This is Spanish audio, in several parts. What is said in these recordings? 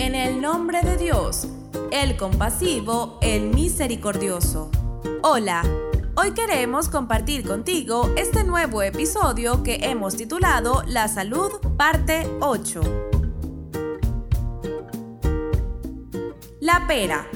En el nombre de Dios, el compasivo, el misericordioso. Hola, hoy queremos compartir contigo este nuevo episodio que hemos titulado La Salud, parte 8. La pera.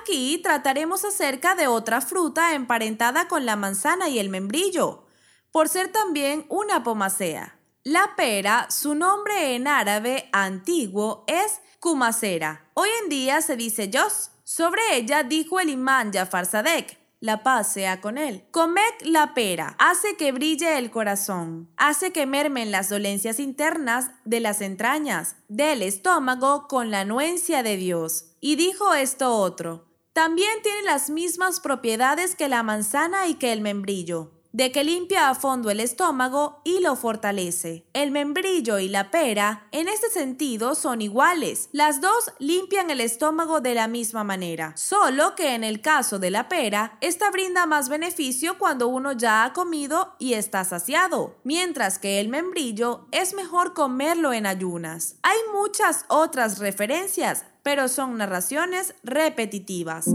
Aquí trataremos acerca de otra fruta emparentada con la manzana y el membrillo, por ser también una pomacea. La pera, su nombre en árabe antiguo es kumacera. Hoy en día se dice yos. Sobre ella dijo el imán Jafar Sadek, la paz sea con él. Comed la pera, hace que brille el corazón, hace que mermen las dolencias internas de las entrañas, del estómago con la anuencia de Dios. Y dijo esto otro, también tiene las mismas propiedades que la manzana y que el membrillo de que limpia a fondo el estómago y lo fortalece. El membrillo y la pera, en este sentido, son iguales. Las dos limpian el estómago de la misma manera, solo que en el caso de la pera, esta brinda más beneficio cuando uno ya ha comido y está saciado, mientras que el membrillo es mejor comerlo en ayunas. Hay muchas otras referencias, pero son narraciones repetitivas.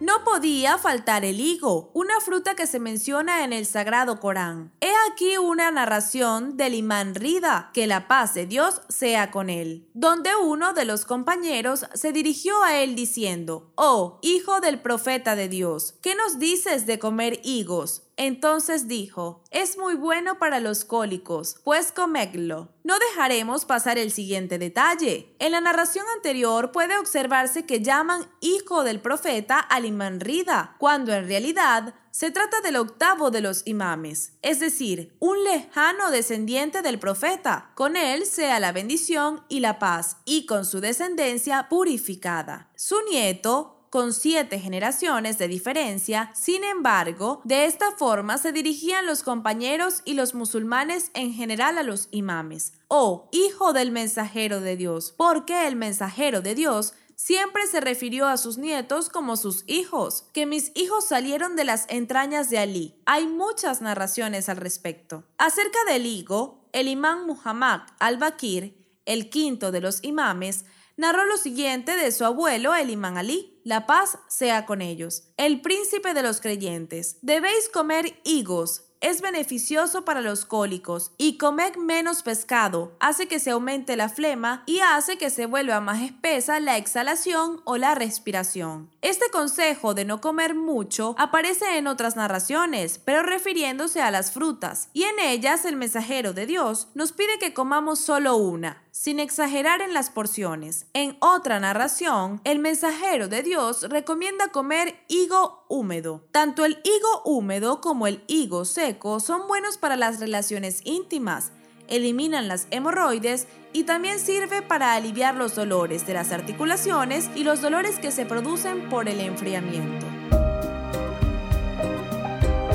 No podía faltar el higo, una fruta que se menciona en el Sagrado Corán. He aquí una narración del imán Rida, que la paz de Dios sea con él, donde uno de los compañeros se dirigió a él diciendo, Oh, hijo del profeta de Dios, ¿qué nos dices de comer higos? Entonces dijo, es muy bueno para los cólicos, pues comedlo. No dejaremos pasar el siguiente detalle. En la narración anterior puede observarse que llaman hijo del profeta al imán Rida, cuando en realidad se trata del octavo de los imames, es decir, un lejano descendiente del profeta. Con él sea la bendición y la paz, y con su descendencia purificada. Su nieto, con siete generaciones de diferencia, sin embargo, de esta forma se dirigían los compañeros y los musulmanes en general a los imames, o hijo del mensajero de Dios, porque el mensajero de Dios siempre se refirió a sus nietos como sus hijos, que mis hijos salieron de las entrañas de Ali. Hay muchas narraciones al respecto. Acerca del higo, el imán Muhammad al-Bakir, el quinto de los imames, narró lo siguiente de su abuelo, el imán Ali. La paz sea con ellos. El príncipe de los creyentes. Debéis comer higos, es beneficioso para los cólicos y comer menos pescado hace que se aumente la flema y hace que se vuelva más espesa la exhalación o la respiración. Este consejo de no comer mucho aparece en otras narraciones, pero refiriéndose a las frutas, y en ellas el mensajero de Dios nos pide que comamos solo una, sin exagerar en las porciones. En otra narración, el mensajero de Dios recomienda comer higo húmedo. Tanto el higo húmedo como el higo seco son buenos para las relaciones íntimas, eliminan las hemorroides y también sirve para aliviar los dolores de las articulaciones y los dolores que se producen por el enfriamiento.